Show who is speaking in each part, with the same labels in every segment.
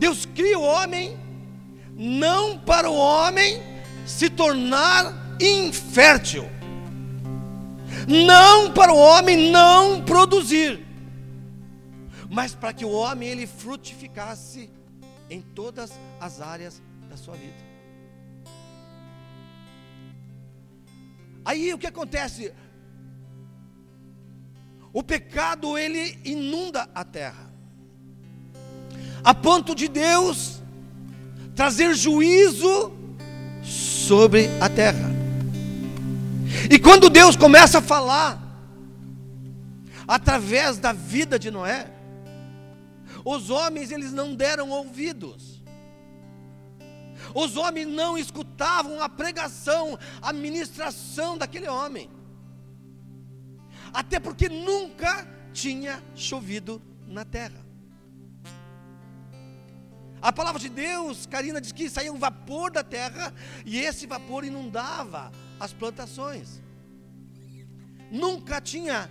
Speaker 1: Deus cria o homem não para o homem se tornar infértil, não para o homem não produzir, mas para que o homem ele frutificasse em todas as áreas da sua vida. Aí o que acontece? O pecado ele inunda a terra, a ponto de Deus trazer juízo sobre a terra. E quando Deus começa a falar através da vida de Noé, os homens eles não deram ouvidos. Os homens não escutavam a pregação, a ministração daquele homem até porque nunca tinha chovido na terra. A palavra de Deus, Karina diz que saía um vapor da terra e esse vapor inundava as plantações. Nunca tinha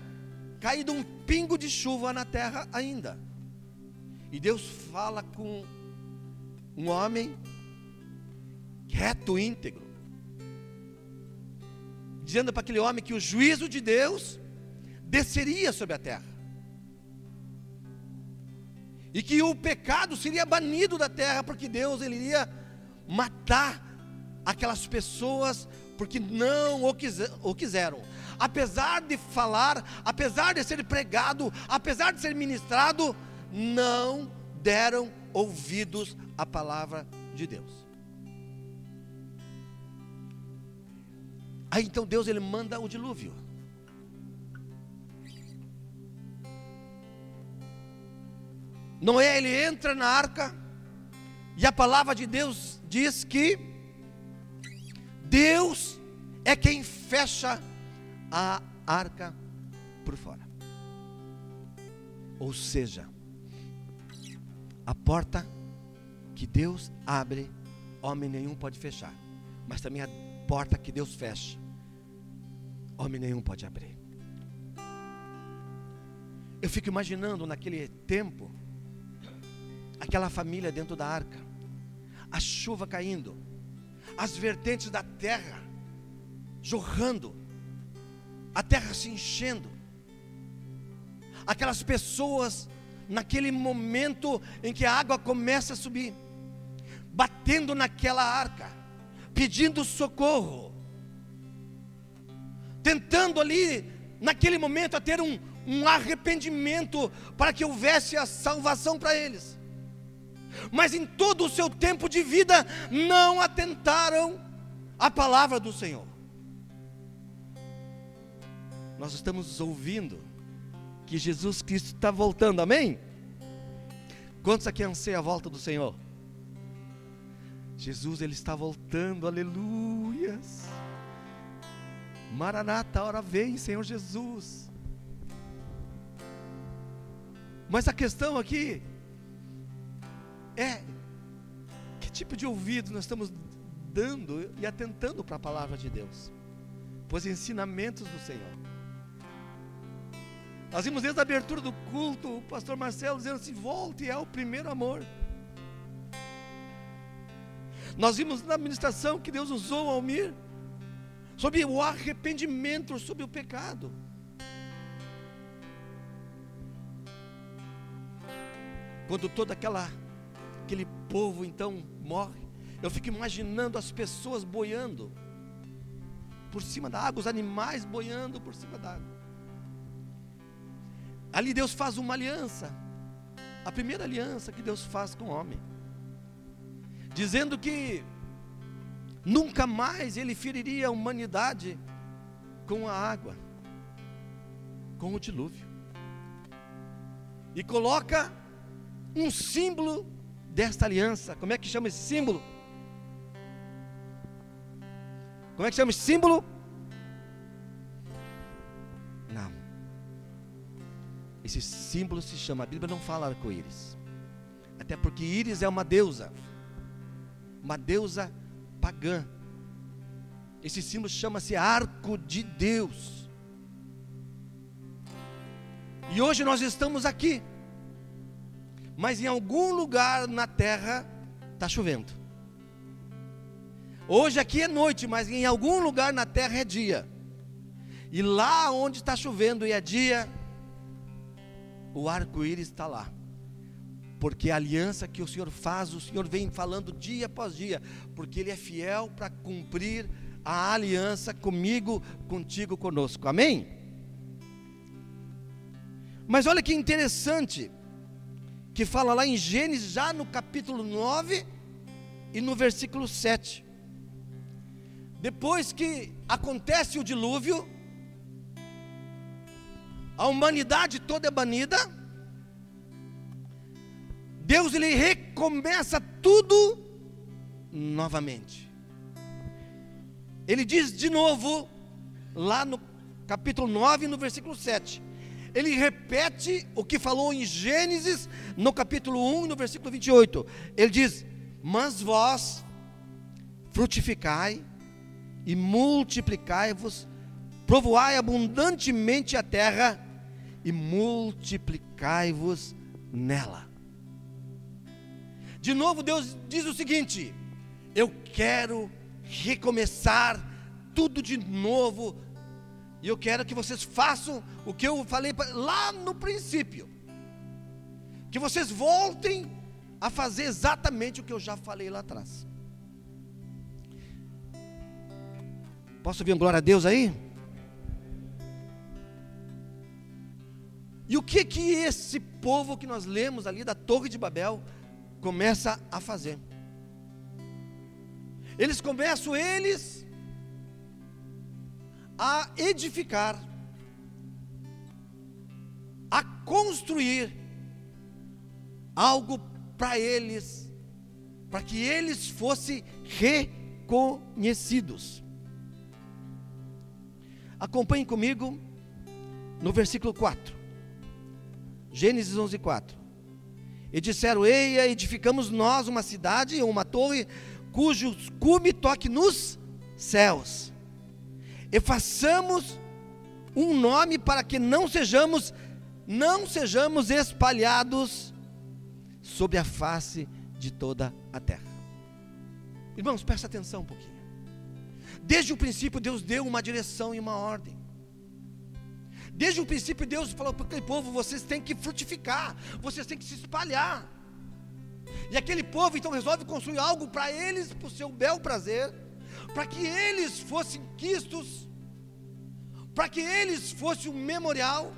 Speaker 1: caído um pingo de chuva na terra ainda. E Deus fala com um homem reto, íntegro, dizendo para aquele homem que o juízo de Deus desceria sobre a terra. E que o pecado seria banido da terra, porque Deus ele iria matar aquelas pessoas porque não o, quiser, o quiseram. Apesar de falar, apesar de ser pregado, apesar de ser ministrado, não deram ouvidos à palavra de Deus. Aí então Deus ele manda o dilúvio. Noé ele entra na arca e a palavra de Deus diz que Deus é quem fecha a arca por fora. Ou seja, a porta que Deus abre, homem nenhum pode fechar. Mas também a porta que Deus fecha, homem nenhum pode abrir. Eu fico imaginando naquele tempo, aquela família dentro da arca, a chuva caindo, as vertentes da terra jorrando, a terra se enchendo, aquelas pessoas naquele momento em que a água começa a subir, batendo naquela arca, pedindo socorro, tentando ali, naquele momento, a ter um, um arrependimento para que houvesse a salvação para eles mas em todo o seu tempo de vida não atentaram à palavra do Senhor. Nós estamos ouvindo que Jesus Cristo está voltando, amém? Quantos aqui anseiam a volta do Senhor? Jesus, Ele está voltando, aleluias. Maranata, a hora vem, Senhor Jesus. Mas a questão aqui é que tipo de ouvido nós estamos dando e atentando para a palavra de Deus, para os ensinamentos do Senhor. Nós vimos desde a abertura do culto o pastor Marcelo dizendo assim: volte ao primeiro amor. Nós vimos na administração que Deus usou Almir sobre o arrependimento, sobre o pecado. Quando toda aquela aquele povo então morre. Eu fico imaginando as pessoas boiando por cima da água, os animais boiando por cima da água. Ali Deus faz uma aliança, a primeira aliança que Deus faz com o homem, dizendo que nunca mais ele feriria a humanidade com a água, com o dilúvio, e coloca um símbolo desta aliança. Como é que chama esse símbolo? Como é que chama esse símbolo? Não. Esse símbolo se chama, a Bíblia não fala arco-íris. Até porque íris é uma deusa. Uma deusa pagã. Esse símbolo chama-se arco de Deus. E hoje nós estamos aqui mas em algum lugar na terra está chovendo. Hoje aqui é noite, mas em algum lugar na terra é dia. E lá onde está chovendo e é dia, o arco-íris está lá. Porque a aliança que o Senhor faz, o Senhor vem falando dia após dia, porque Ele é fiel para cumprir a aliança comigo, contigo, conosco. Amém? Mas olha que interessante, que fala lá em Gênesis, já no capítulo 9 e no versículo 7. Depois que acontece o dilúvio, a humanidade toda é banida, Deus ele recomeça tudo novamente. Ele diz de novo, lá no capítulo 9, no versículo 7. Ele repete o que falou em Gênesis, no capítulo 1, no versículo 28. Ele diz: Mas vós frutificai e multiplicai-vos, provoai abundantemente a terra e multiplicai-vos nela. De novo, Deus diz o seguinte: Eu quero recomeçar tudo de novo, e eu quero que vocês façam o que eu falei lá no princípio, que vocês voltem a fazer exatamente o que eu já falei lá atrás. Posso ouvir um glória a Deus aí? E o que que esse povo que nós lemos ali da Torre de Babel começa a fazer? Eles começam eles a edificar, a construir algo para eles, para que eles fossem reconhecidos. Acompanhe comigo no versículo 4. Gênesis 11, 4. E disseram: Eia, edificamos nós uma cidade, uma torre, cujo cume toque nos céus. E façamos um nome para que não sejamos, não sejamos espalhados sobre a face de toda a terra. Irmãos, presta atenção um pouquinho. Desde o princípio, Deus deu uma direção e uma ordem. Desde o princípio, Deus falou para aquele povo: vocês têm que frutificar, vocês têm que se espalhar. E aquele povo então resolve construir algo para eles, para o seu bel prazer, para que eles fossem quistos, para que eles fossem um memorial,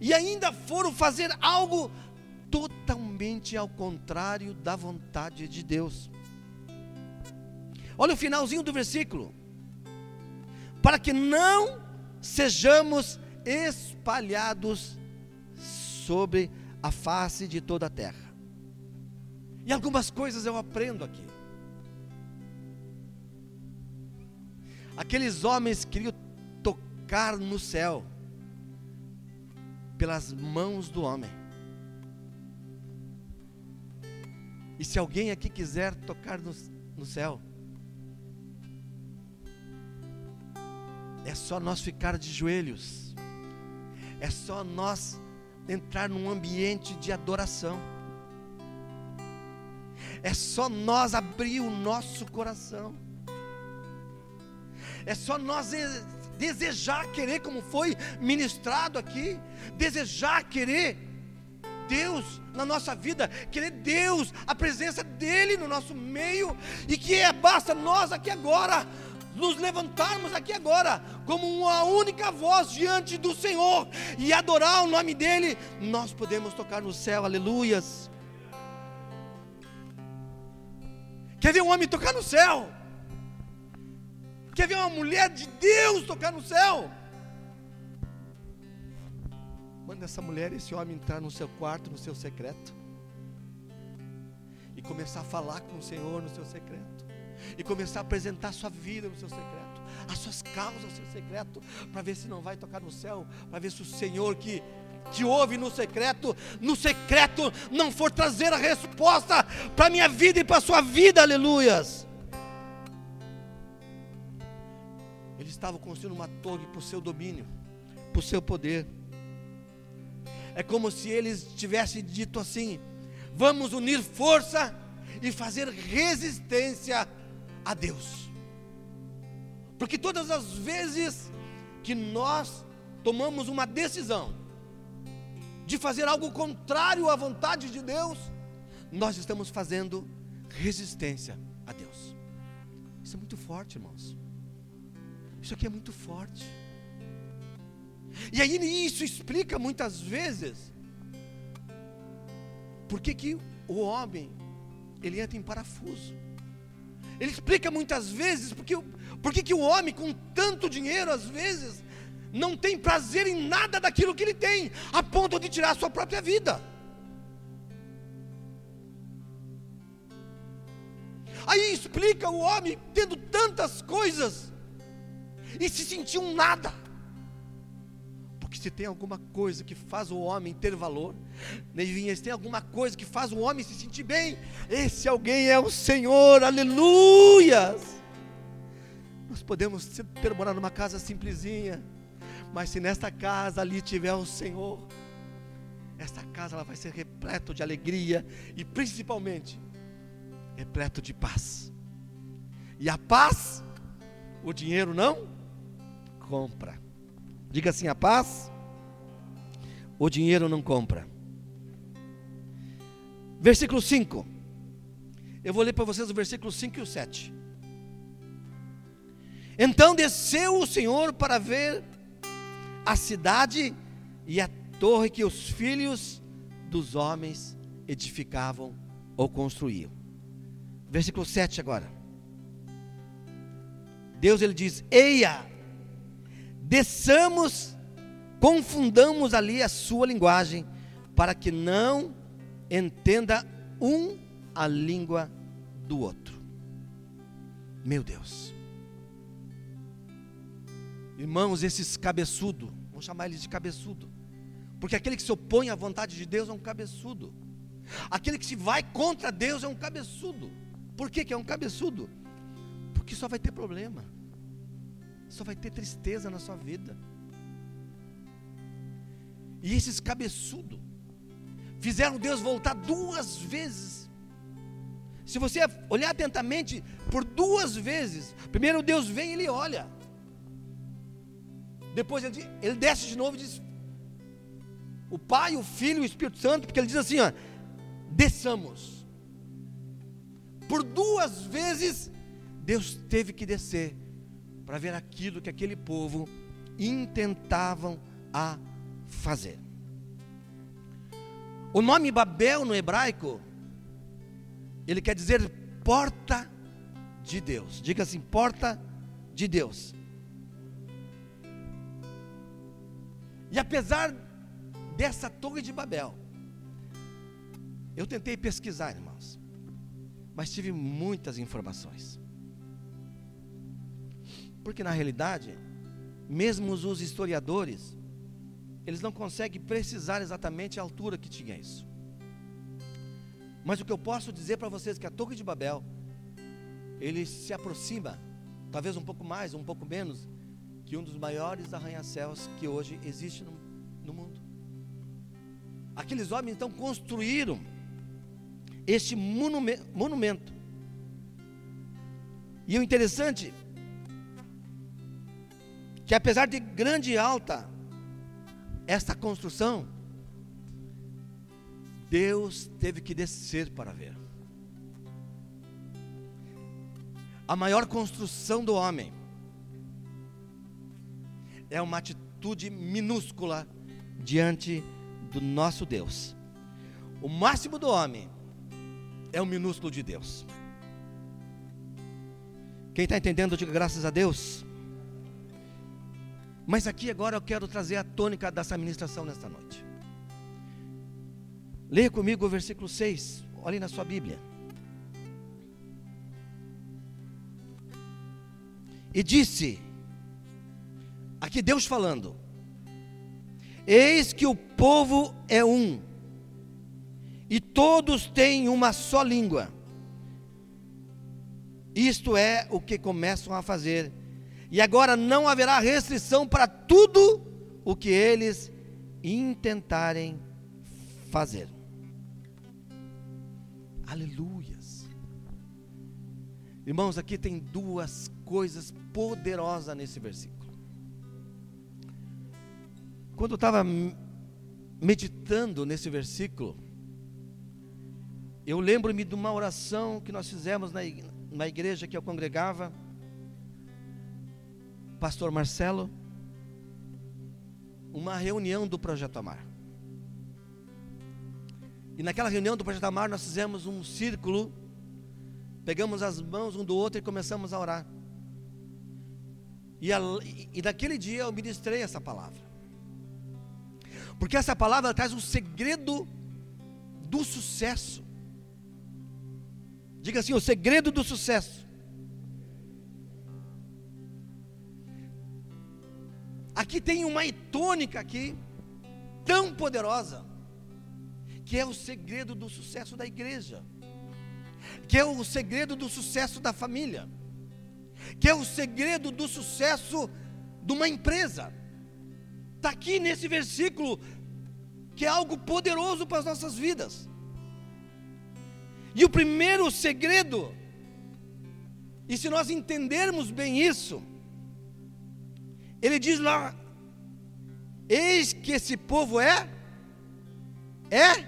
Speaker 1: e ainda foram fazer algo totalmente ao contrário da vontade de Deus. Olha o finalzinho do versículo. Para que não sejamos espalhados sobre a face de toda a terra. E algumas coisas eu aprendo aqui. Aqueles homens queriam tocar no céu pelas mãos do homem. E se alguém aqui quiser tocar no, no céu, É só nós ficar de joelhos. É só nós entrar num ambiente de adoração. É só nós abrir o nosso coração. É só nós desejar querer, como foi ministrado aqui, desejar querer Deus na nossa vida, querer Deus, a presença dEle no nosso meio, e que é, basta nós aqui agora nos levantarmos aqui agora, como uma única voz diante do Senhor e adorar o nome dEle, nós podemos tocar no céu, aleluias. Quer ver um homem tocar no céu? Quer ver uma mulher de Deus tocar no céu? Manda essa mulher e esse homem entrar no seu quarto, no seu secreto, e começar a falar com o Senhor no seu secreto. E começar a apresentar a sua vida no seu secreto, as suas causas no seu secreto, para ver se não vai tocar no céu, para ver se o Senhor que que ouve no secreto, no secreto não for trazer a resposta para a minha vida e para a sua vida, aleluias. Eles estavam construindo uma torre para o seu domínio, para o seu poder. É como se eles tivessem dito assim: vamos unir força e fazer resistência a Deus. Porque todas as vezes que nós tomamos uma decisão de fazer algo contrário à vontade de Deus, nós estamos fazendo resistência a Deus. Isso é muito forte, irmãos. Isso aqui é muito forte. E aí isso explica muitas vezes por que, que o homem ele entra em parafuso. Ele explica muitas vezes porque, por que, que o homem com tanto dinheiro às vezes não tem prazer em nada daquilo que ele tem, a ponto de tirar a sua própria vida. Aí explica o homem tendo tantas coisas e se sentir um nada. Porque se tem alguma coisa que faz o homem ter valor, Nevinha, se tem alguma coisa que faz o homem se sentir bem, esse alguém é o Senhor, aleluias. Nós podemos ter morar numa casa simplesinha, mas se nesta casa ali tiver o Senhor, esta casa ela vai ser repleta de alegria e principalmente repleto de paz. E a paz, o dinheiro não compra. Diga assim: a paz, o dinheiro não compra. Versículo 5. Eu vou ler para vocês o versículo 5 e o 7. Então desceu o Senhor para ver a cidade e a torre que os filhos dos homens edificavam ou construíam. Versículo 7 agora. Deus ele diz: Eia, desçamos, confundamos ali a sua linguagem, para que não entenda um a língua do outro. Meu Deus. Irmãos, esses cabeçudo, vamos chamar eles de cabeçudo, porque aquele que se opõe à vontade de Deus é um cabeçudo, aquele que se vai contra Deus é um cabeçudo. Por que, que é um cabeçudo? Porque só vai ter problema, só vai ter tristeza na sua vida. E esses cabeçudos fizeram Deus voltar duas vezes. Se você olhar atentamente, por duas vezes, primeiro Deus vem e ele olha. Depois ele, ele desce de novo e diz: O Pai, o Filho e o Espírito Santo, porque ele diz assim: ó, desçamos. Por duas vezes, Deus teve que descer para ver aquilo que aquele povo intentavam a fazer. O nome Babel no hebraico, ele quer dizer porta de Deus. Diga assim, porta de Deus. E apesar dessa torre de Babel, eu tentei pesquisar, irmãos, mas tive muitas informações. Porque na realidade, mesmo os historiadores, eles não conseguem precisar exatamente a altura que tinha isso. Mas o que eu posso dizer para vocês é que a Torre de Babel, ele se aproxima, talvez um pouco mais, um pouco menos, que um dos maiores arranha-céus que hoje existe no, no mundo. Aqueles homens então construíram este monumento. E o interessante que apesar de grande e alta esta construção, Deus teve que descer para ver. A maior construção do homem é uma atitude minúscula diante do nosso Deus. O máximo do homem é o minúsculo de Deus. Quem está entendendo, diga graças a Deus. Mas aqui agora eu quero trazer a tônica dessa ministração nesta noite. Leia comigo o versículo 6, olhe na sua Bíblia. E disse: Aqui Deus falando: Eis que o povo é um, e todos têm uma só língua. Isto é o que começam a fazer. E agora não haverá restrição para tudo o que eles intentarem fazer. Aleluias. Irmãos, aqui tem duas coisas poderosas nesse versículo. Quando eu estava meditando nesse versículo, eu lembro-me de uma oração que nós fizemos na, igreja que eu congregava, Pastor Marcelo, uma reunião do Projeto Amar. E naquela reunião do Projeto Amar nós fizemos um círculo, pegamos as mãos um do outro e começamos a orar. E, a, e naquele dia eu ministrei essa palavra. Porque essa palavra traz um segredo do sucesso. Diga assim: o segredo do sucesso. Aqui tem uma itônica aqui, tão poderosa, que é o segredo do sucesso da igreja, que é o segredo do sucesso da família, que é o segredo do sucesso de uma empresa. Está aqui nesse versículo, que é algo poderoso para as nossas vidas. E o primeiro segredo, e se nós entendermos bem isso, ele diz lá: Eis que esse povo é, é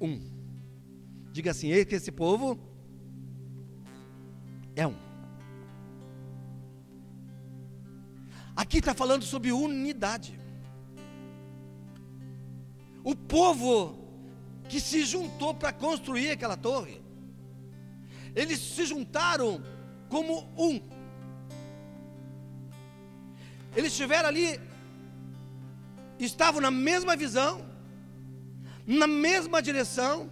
Speaker 1: um. Diga assim: Eis que esse povo é um. Aqui está falando sobre unidade. O povo que se juntou para construir aquela torre. Eles se juntaram como um. Eles estiveram ali, estavam na mesma visão, na mesma direção,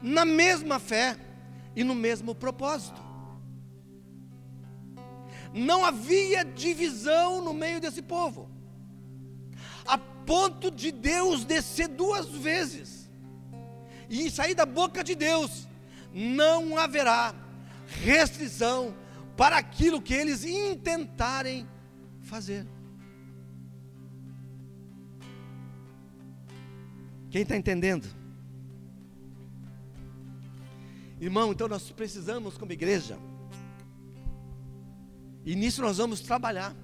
Speaker 1: na mesma fé e no mesmo propósito. Não havia divisão no meio desse povo, a ponto de Deus descer duas vezes e sair da boca de Deus, não haverá restrição para aquilo que eles intentarem fazer. Quem está entendendo? Irmão, então nós precisamos, como igreja, e nisso nós vamos trabalhar.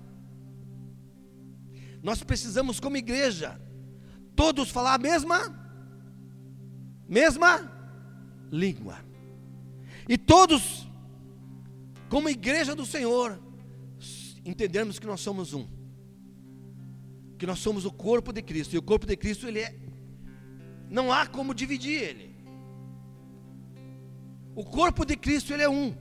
Speaker 1: Nós precisamos, como igreja, todos falar a mesma mesma língua. E todos, como igreja do Senhor, entendermos que nós somos um. Que nós somos o corpo de Cristo. E o corpo de Cristo, ele é. Não há como dividir ele. O corpo de Cristo, ele é um.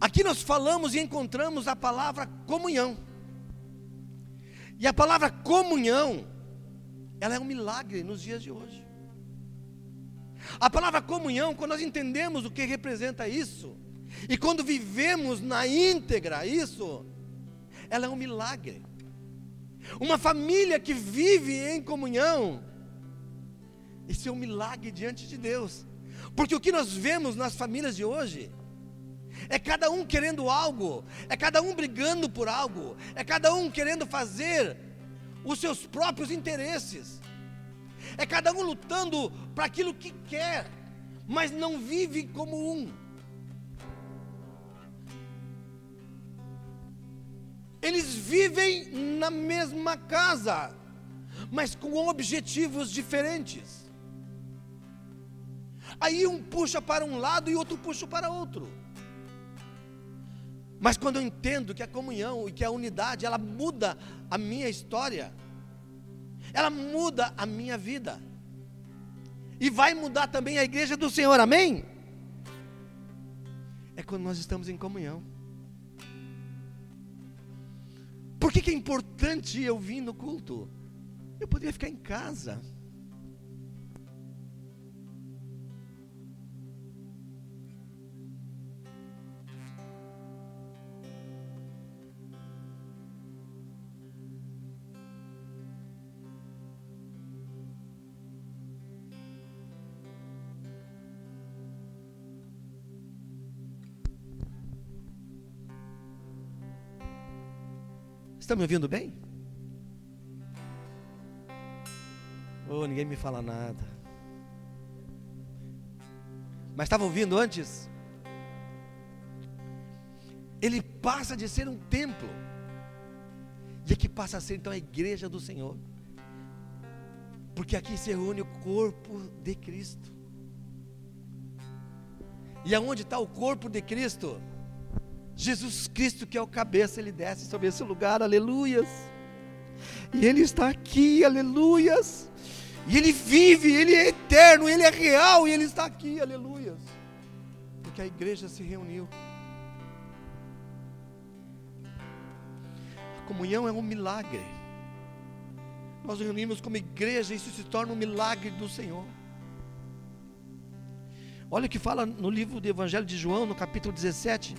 Speaker 1: Aqui nós falamos e encontramos a palavra comunhão. E a palavra comunhão, ela é um milagre nos dias de hoje. A palavra comunhão, quando nós entendemos o que representa isso, e quando vivemos na íntegra isso, ela é um milagre. Uma família que vive em comunhão, isso é um milagre diante de Deus. Porque o que nós vemos nas famílias de hoje é cada um querendo algo, é cada um brigando por algo, é cada um querendo fazer os seus próprios interesses. É cada um lutando para aquilo que quer, mas não vive como um. Eles vivem na mesma casa, mas com objetivos diferentes. Aí um puxa para um lado e outro puxa para outro. Mas quando eu entendo que a comunhão e que a unidade, ela muda a minha história, ela muda a minha vida. E vai mudar também a igreja do Senhor, amém? É quando nós estamos em comunhão. Por que, que é importante eu vir no culto? Eu poderia ficar em casa. Estão tá me ouvindo bem? Oh, ninguém me fala nada. Mas estava ouvindo antes? Ele passa de ser um templo. E é aqui passa a ser então a igreja do Senhor. Porque aqui se reúne o corpo de Cristo. E aonde está o corpo de Cristo? Jesus Cristo, que é o cabeça, ele desce sobre esse lugar, aleluias. E ele está aqui, aleluias. E ele vive, ele é eterno, ele é real e ele está aqui, aleluias. Porque a igreja se reuniu. A comunhão é um milagre. Nós nos reunimos como igreja e isso se torna um milagre do Senhor. Olha o que fala no livro do Evangelho de João, no capítulo 17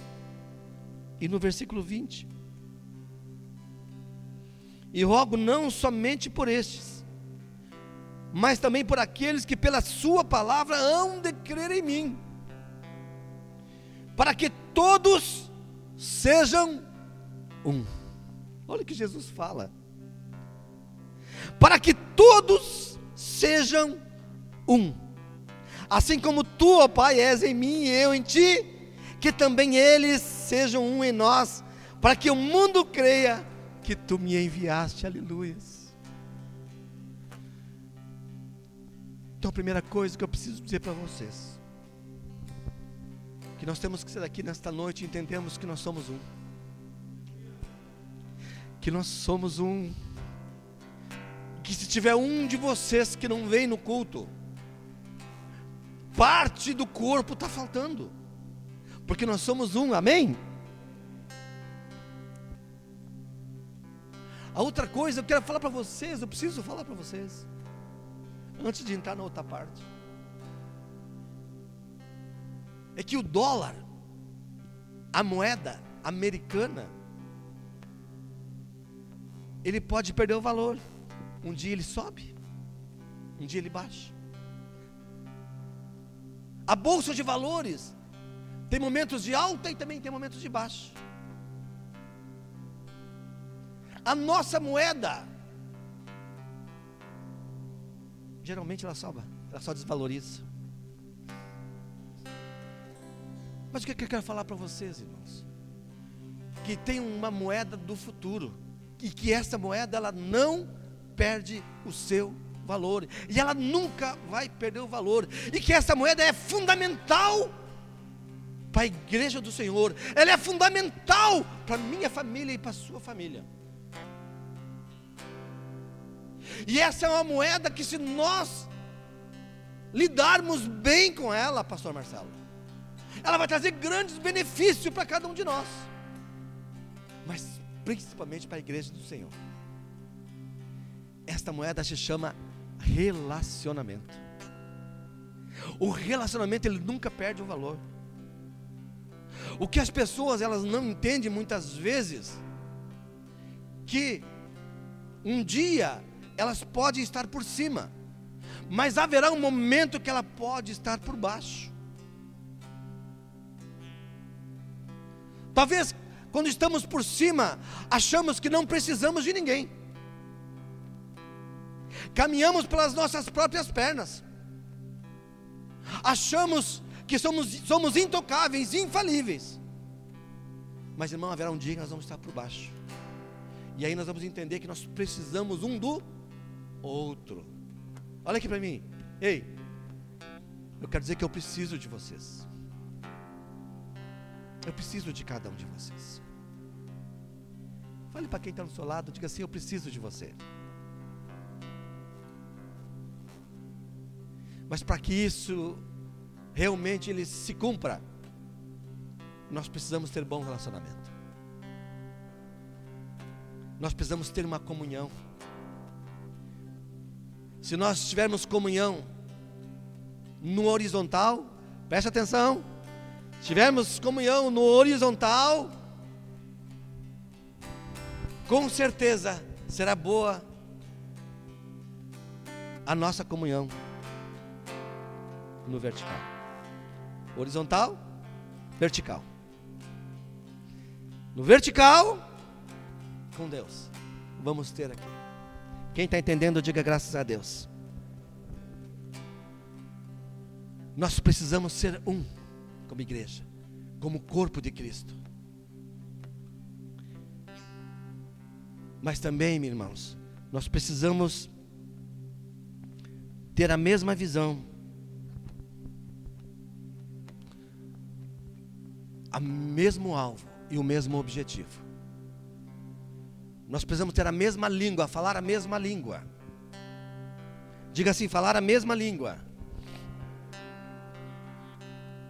Speaker 1: e no versículo 20. E rogo não somente por estes, mas também por aqueles que pela Sua palavra hão de crer em mim, para que todos sejam um. Olha o que Jesus fala. Para que todos sejam um Assim como tu, ó Pai, és em mim e eu em ti, que também eles sejam um em nós, para que o mundo creia que tu me enviaste. Aleluias. Então, a primeira coisa que eu preciso dizer para vocês, que nós temos que ser aqui nesta noite e entendemos que nós somos um. Que nós somos um. Que se tiver um de vocês que não vem no culto, parte do corpo está faltando, porque nós somos um, amém? A outra coisa, eu quero falar para vocês, eu preciso falar para vocês, antes de entrar na outra parte, é que o dólar, a moeda americana, ele pode perder o valor. Um dia ele sobe, um dia ele baixa. A bolsa de valores tem momentos de alta e também tem momentos de baixa. A nossa moeda geralmente ela sobe, ela só desvaloriza. Mas o que eu quero falar para vocês, irmãos? Que tem uma moeda do futuro e que essa moeda ela não perde o seu valor, e ela nunca vai perder o valor, e que essa moeda é fundamental para a igreja do Senhor, ela é fundamental para a minha família e para a sua família. E essa é uma moeda que, se nós lidarmos bem com ela, Pastor Marcelo, ela vai trazer grandes benefícios para cada um de nós, mas principalmente para a igreja do Senhor. Esta moeda se chama relacionamento. O relacionamento ele nunca perde o valor. O que as pessoas elas não entendem muitas vezes que um dia elas podem estar por cima, mas haverá um momento que ela pode estar por baixo. Talvez quando estamos por cima, achamos que não precisamos de ninguém caminhamos pelas nossas próprias pernas, achamos que somos, somos intocáveis, infalíveis. Mas, irmão, haverá um dia que nós vamos estar por baixo, e aí nós vamos entender que nós precisamos um do outro. Olha aqui para mim, ei, eu quero dizer que eu preciso de vocês. Eu preciso de cada um de vocês. Fale para quem está do seu lado, diga assim: Eu preciso de você. Mas para que isso realmente ele se cumpra, nós precisamos ter bom relacionamento. Nós precisamos ter uma comunhão. Se nós tivermos comunhão no horizontal, preste atenção. Se tivermos comunhão no horizontal, com certeza será boa a nossa comunhão no vertical. Horizontal, vertical. No vertical, com Deus. Vamos ter aqui. Quem está entendendo, diga graças a Deus. Nós precisamos ser um, como igreja, como corpo de Cristo. Mas também, meus irmãos, nós precisamos ter a mesma visão o mesmo alvo e o mesmo objetivo. Nós precisamos ter a mesma língua, falar a mesma língua. Diga assim: falar a mesma língua.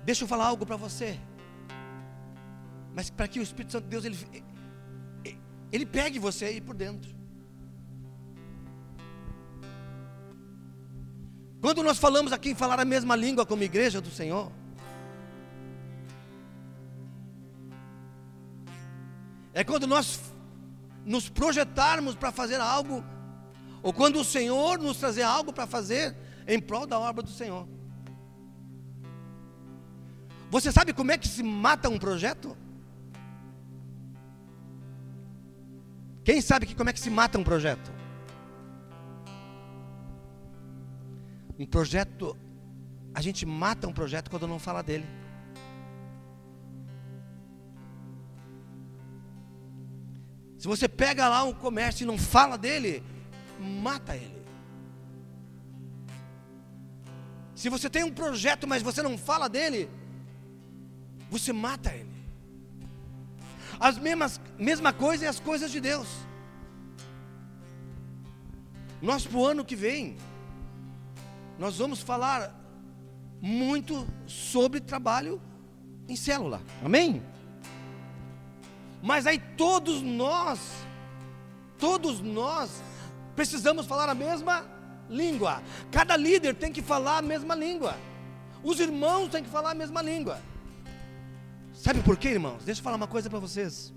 Speaker 1: Deixa eu falar algo para você. Mas para que o Espírito Santo de Deus ele, ele pegue você aí por dentro. Quando nós falamos aqui em falar a mesma língua como igreja do Senhor, é quando nós nos projetarmos para fazer algo, ou quando o Senhor nos trazer algo para fazer em prol da obra do Senhor. Você sabe como é que se mata um projeto? Quem sabe que como é que se mata um projeto? Um projeto, a gente mata um projeto quando não fala dele. Se você pega lá um comércio e não fala dele, mata ele. Se você tem um projeto, mas você não fala dele, você mata ele. As mesmas mesma coisa é as coisas de Deus. Nós para o ano que vem, nós vamos falar muito sobre trabalho em célula. Amém? Mas aí todos nós, todos nós precisamos falar a mesma língua. Cada líder tem que falar a mesma língua. Os irmãos têm que falar a mesma língua. Sabe por quê, irmãos? Deixa eu falar uma coisa para vocês.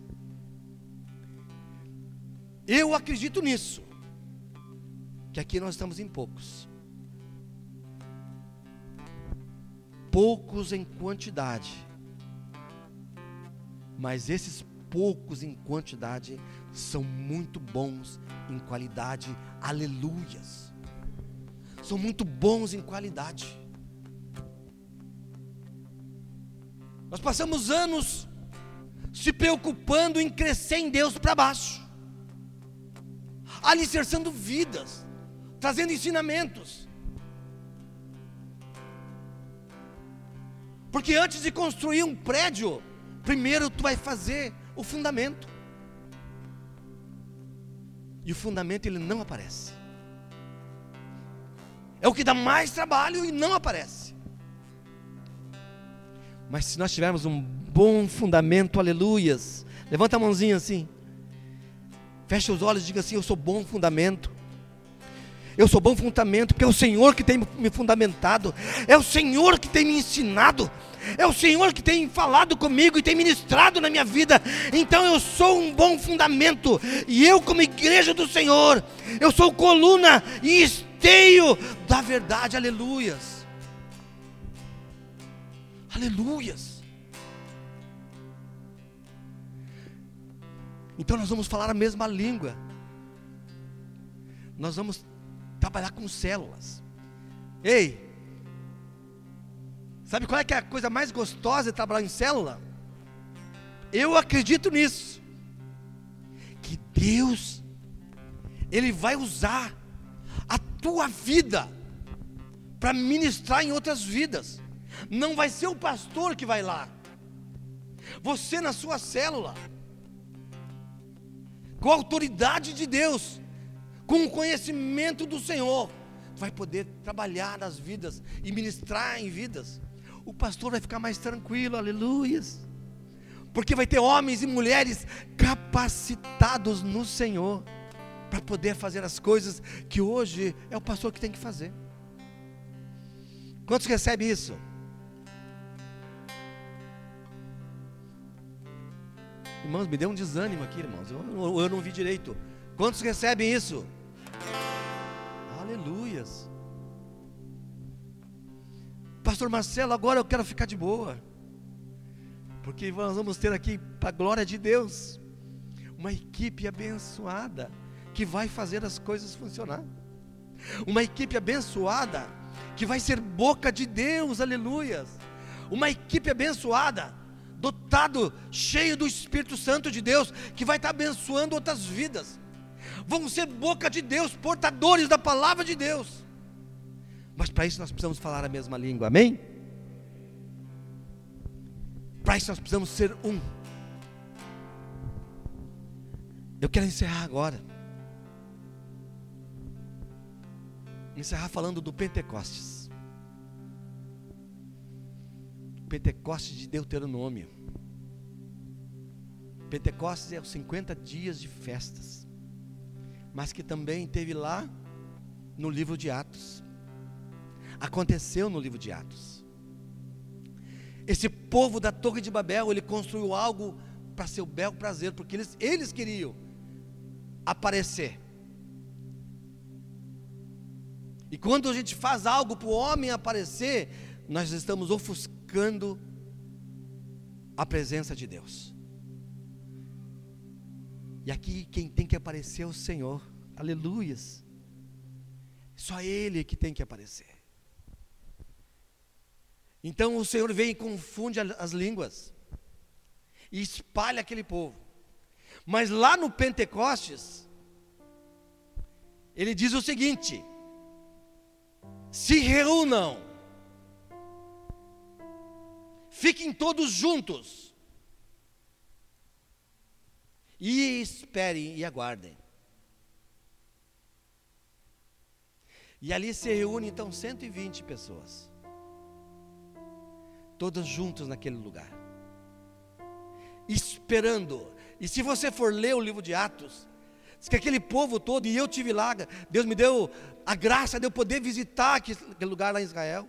Speaker 1: Eu acredito nisso. Que aqui nós estamos em poucos. poucos em quantidade, mas esses poucos em quantidade são muito bons em qualidade, aleluias. São muito bons em qualidade. Nós passamos anos se preocupando em crescer em Deus para baixo, alicerçando vidas, trazendo ensinamentos. Porque antes de construir um prédio, primeiro tu vai fazer o fundamento. E o fundamento ele não aparece. É o que dá mais trabalho e não aparece. Mas se nós tivermos um bom fundamento, aleluias. Levanta a mãozinha assim. Fecha os olhos e diga assim: Eu sou bom fundamento. Eu sou bom fundamento, porque é o Senhor que tem me fundamentado, é o Senhor que tem me ensinado, é o Senhor que tem falado comigo e tem ministrado na minha vida. Então eu sou um bom fundamento, e eu, como igreja do Senhor, eu sou coluna e esteio da verdade, aleluias. Aleluias. Então nós vamos falar a mesma língua. Nós vamos trabalhar com células. Ei, sabe qual é, é a coisa mais gostosa de trabalhar em célula? Eu acredito nisso. Que Deus, Ele vai usar a tua vida para ministrar em outras vidas. Não vai ser o pastor que vai lá. Você na sua célula, com a autoridade de Deus, com o conhecimento do Senhor, vai poder trabalhar nas vidas e ministrar em vidas. O pastor vai ficar mais tranquilo, aleluias. Porque vai ter homens e mulheres capacitados no Senhor para poder fazer as coisas que hoje é o pastor que tem que fazer. Quantos recebem isso? Irmãos, me deu um desânimo aqui, irmãos. Eu, eu não vi direito. Quantos recebem isso? Aleluias. Pastor Marcelo, agora eu quero ficar de boa. Porque nós vamos ter aqui, para a glória de Deus, uma equipe abençoada que vai fazer as coisas funcionar. Uma equipe abençoada que vai ser boca de Deus, aleluias. Uma equipe abençoada, dotado, cheio do Espírito Santo de Deus, que vai estar abençoando outras vidas. Vão ser boca de Deus, portadores da palavra de Deus. Mas para isso nós precisamos falar a mesma língua, amém? Para isso nós precisamos ser um. Eu quero encerrar agora. Encerrar falando do Pentecostes. Pentecostes de Deuteronômio. Pentecostes é os 50 dias de festas. Mas que também teve lá no livro de Atos. Aconteceu no livro de Atos. Esse povo da Torre de Babel, ele construiu algo para seu bel prazer, porque eles, eles queriam aparecer. E quando a gente faz algo para o homem aparecer, nós estamos ofuscando a presença de Deus. E aqui quem tem que aparecer é o Senhor. Aleluias. Só Ele que tem que aparecer. Então o Senhor vem e confunde as línguas e espalha aquele povo. Mas lá no Pentecostes, ele diz o seguinte: se reúnam, fiquem todos juntos, e esperem e aguardem. E ali se reúne então 120 pessoas, todas juntas naquele lugar, esperando e se você for ler o livro de Atos, diz que aquele povo todo, e eu tive lá, Deus me deu a graça de eu poder visitar aquele lugar lá em Israel.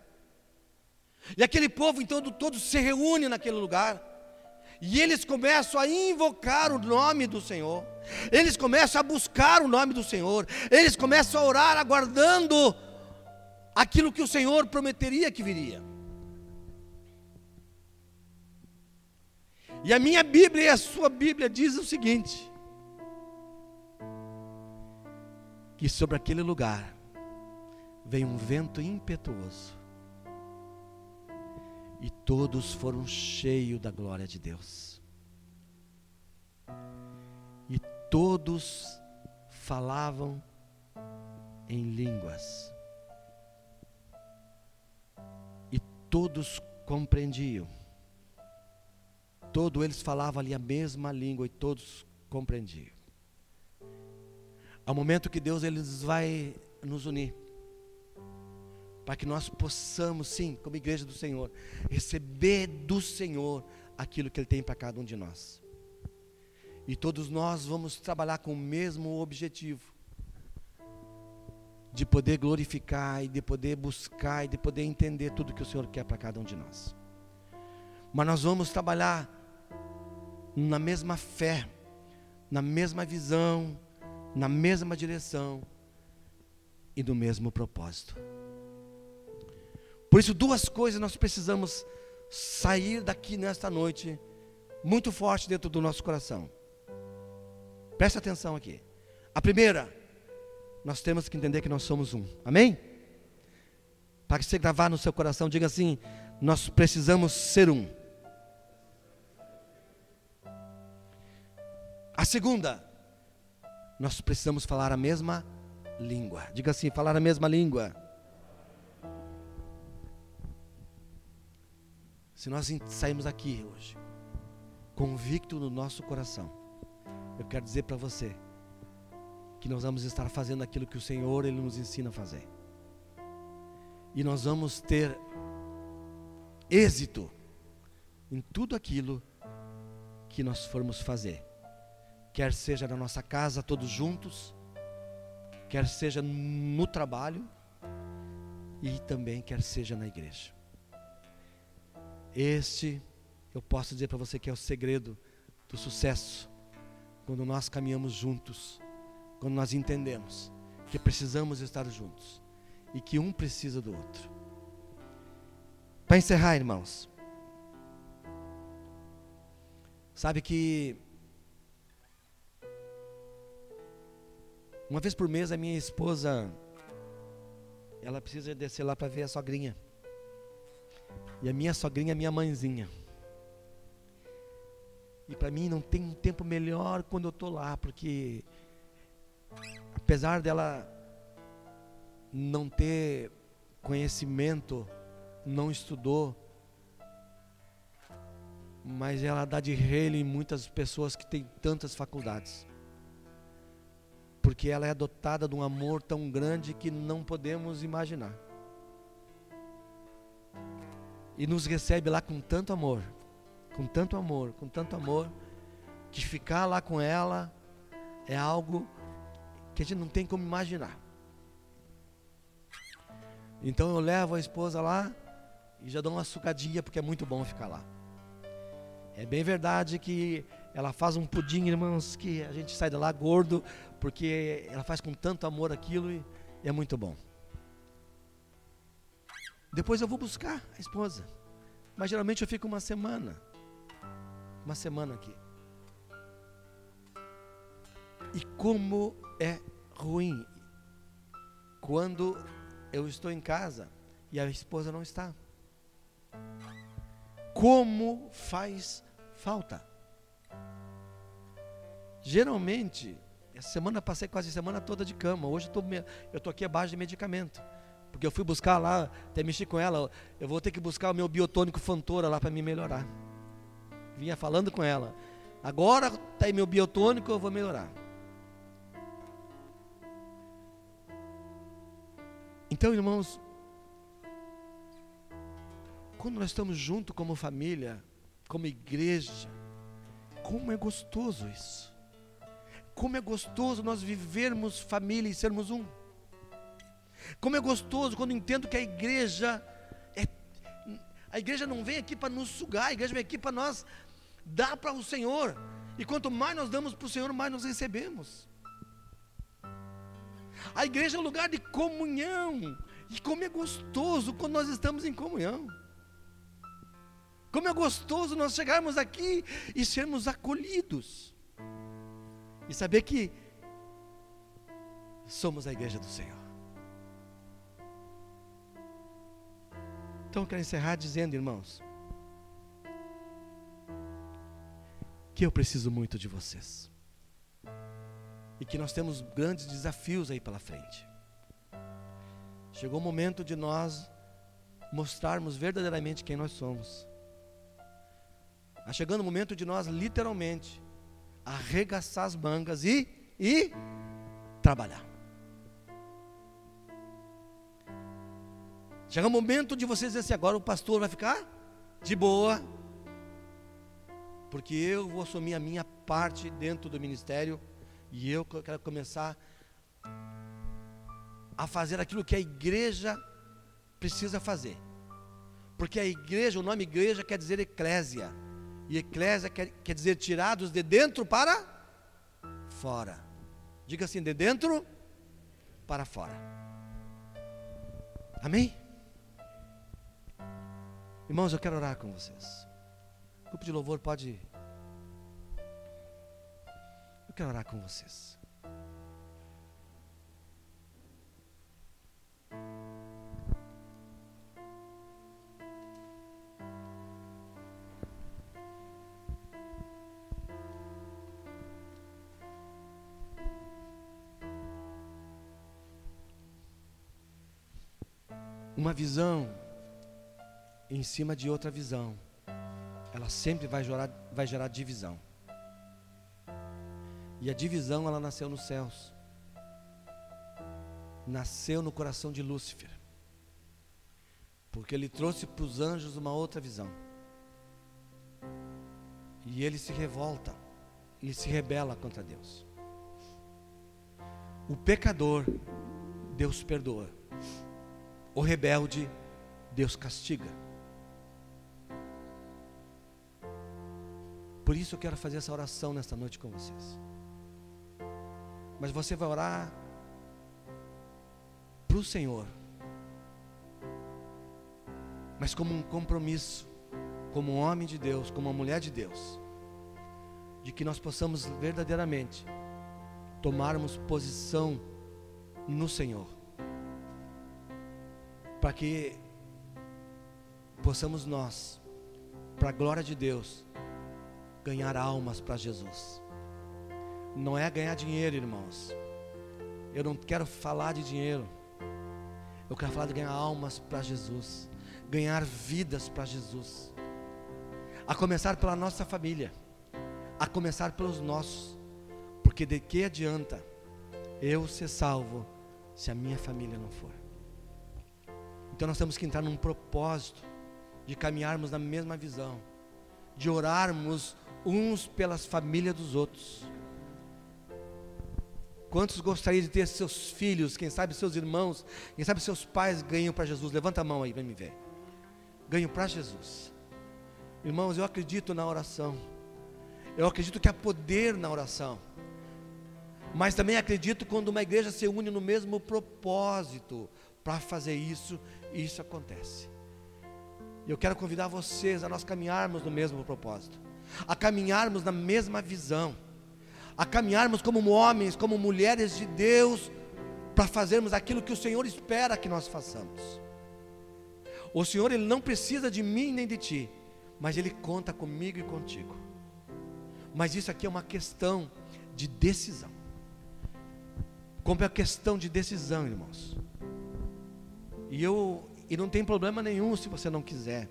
Speaker 1: E aquele povo então todo se reúne naquele lugar. E eles começam a invocar o nome do Senhor. Eles começam a buscar o nome do Senhor. Eles começam a orar aguardando aquilo que o Senhor prometeria que viria. E a minha Bíblia e a sua Bíblia diz o seguinte: que sobre aquele lugar veio um vento impetuoso, e todos foram cheios da glória de Deus, e todos falavam em línguas, e todos compreendiam todos eles falavam ali a mesma língua e todos compreendiam. Ao momento que Deus eles vai nos unir, para que nós possamos, sim, como igreja do Senhor, receber do Senhor aquilo que Ele tem para cada um de nós. E todos nós vamos trabalhar com o mesmo objetivo, de poder glorificar e de poder buscar e de poder entender tudo que o Senhor quer para cada um de nós. Mas nós vamos trabalhar na mesma fé, na mesma visão, na mesma direção e no mesmo propósito. Por isso, duas coisas nós precisamos sair daqui nesta noite, muito forte dentro do nosso coração. Presta atenção aqui. A primeira, nós temos que entender que nós somos um. Amém? Para que você gravar no seu coração, diga assim: nós precisamos ser um. A segunda, nós precisamos falar a mesma língua. Diga assim: falar a mesma língua. Se nós sairmos aqui hoje, convicto no nosso coração, eu quero dizer para você que nós vamos estar fazendo aquilo que o Senhor ele nos ensina a fazer. E nós vamos ter êxito em tudo aquilo que nós formos fazer quer seja na nossa casa todos juntos, quer seja no trabalho e também quer seja na igreja. Este eu posso dizer para você que é o segredo do sucesso. Quando nós caminhamos juntos, quando nós entendemos que precisamos estar juntos e que um precisa do outro. Para encerrar, irmãos, sabe que Uma vez por mês a minha esposa ela precisa descer lá para ver a sogrinha. E a minha sogrinha é minha mãezinha. E para mim não tem um tempo melhor quando eu estou lá, porque apesar dela não ter conhecimento, não estudou, mas ela dá de rele em muitas pessoas que têm tantas faculdades. Porque ela é dotada de um amor tão grande que não podemos imaginar. E nos recebe lá com tanto amor, com tanto amor, com tanto amor, que ficar lá com ela é algo que a gente não tem como imaginar. Então eu levo a esposa lá e já dou uma sucadinha porque é muito bom ficar lá. É bem verdade que ela faz um pudim, irmãos, que a gente sai de lá gordo, porque ela faz com tanto amor aquilo e é muito bom. Depois eu vou buscar a esposa. Mas geralmente eu fico uma semana. Uma semana aqui. E como é ruim quando eu estou em casa e a esposa não está. Como faz falta. Geralmente, essa semana passei quase a semana toda de cama. Hoje eu estou aqui abaixo de medicamento. Porque eu fui buscar lá, até mexi com ela, eu vou ter que buscar o meu biotônico Fantora lá para me melhorar. Vinha falando com ela. Agora está aí meu biotônico, eu vou melhorar. Então, irmãos, quando nós estamos juntos como família, como igreja, como é gostoso isso. Como é gostoso nós vivermos família e sermos um. Como é gostoso quando entendo que a igreja é, a igreja não vem aqui para nos sugar, a igreja vem aqui para nós dar para o Senhor. E quanto mais nós damos para o Senhor, mais nós recebemos. A igreja é um lugar de comunhão. E como é gostoso quando nós estamos em comunhão. Como é gostoso nós chegarmos aqui e sermos acolhidos. E saber que somos a igreja do Senhor. Então eu quero encerrar dizendo, irmãos, que eu preciso muito de vocês. E que nós temos grandes desafios aí pela frente. Chegou o momento de nós mostrarmos verdadeiramente quem nós somos. Está chegando o momento de nós, literalmente, arregaçar as mangas e, e trabalhar. Chega o momento de vocês dizer assim: agora o pastor vai ficar de boa, porque eu vou assumir a minha parte dentro do ministério e eu quero começar a fazer aquilo que a igreja precisa fazer. Porque a igreja, o nome igreja quer dizer eclésia. E eclésia quer, quer dizer tirados de dentro para fora. Diga assim, de dentro para fora. Amém? Irmãos, eu quero orar com vocês. O grupo de louvor pode. Eu quero orar com vocês. Visão em cima de outra visão, ela sempre vai gerar, vai gerar divisão. E a divisão ela nasceu nos céus. Nasceu no coração de Lúcifer. Porque ele trouxe para os anjos uma outra visão. E ele se revolta e se rebela contra Deus. O pecador, Deus perdoa. O rebelde, Deus castiga. Por isso eu quero fazer essa oração nesta noite com vocês. Mas você vai orar para o Senhor, mas como um compromisso, como um homem de Deus, como uma mulher de Deus, de que nós possamos verdadeiramente tomarmos posição no Senhor para que possamos nós, para a glória de Deus, ganhar almas para Jesus. Não é ganhar dinheiro, irmãos. Eu não quero falar de dinheiro. Eu quero falar de ganhar almas para Jesus, ganhar vidas para Jesus. A começar pela nossa família, a começar pelos nossos, porque de que adianta eu ser salvo se a minha família não for? Então nós temos que entrar num propósito de caminharmos na mesma visão, de orarmos uns pelas famílias dos outros. Quantos gostariam de ter seus filhos, quem sabe seus irmãos, quem sabe seus pais ganham para Jesus? Levanta a mão aí para me ver. Ganham para Jesus. Irmãos, eu acredito na oração. Eu acredito que há poder na oração. Mas também acredito quando uma igreja se une no mesmo propósito para fazer isso, e isso acontece. Eu quero convidar vocês a nós caminharmos no mesmo propósito, a caminharmos na mesma visão a caminharmos como homens, como mulheres de Deus, para fazermos aquilo que o Senhor espera que nós façamos. O Senhor ele não precisa de mim nem de ti, mas ele conta comigo e contigo. Mas isso aqui é uma questão de decisão. Como é a questão de decisão, irmãos. E eu e não tem problema nenhum se você não quiser.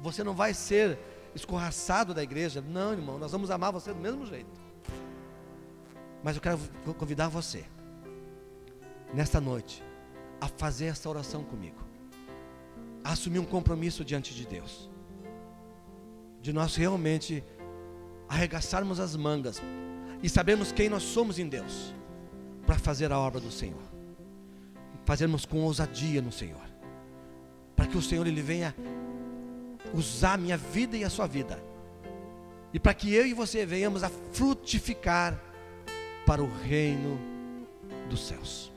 Speaker 1: Você não vai ser escorraçado da igreja. Não, irmão, nós vamos amar você do mesmo jeito. Mas eu quero convidar você, nesta noite, a fazer essa oração comigo, a assumir um compromisso diante de Deus, de nós realmente arregaçarmos as mangas e sabermos quem nós somos em Deus, para fazer a obra do Senhor, fazermos com ousadia no Senhor, para que o Senhor ele venha usar a minha vida e a sua vida, e para que eu e você venhamos a frutificar para o reino dos céus.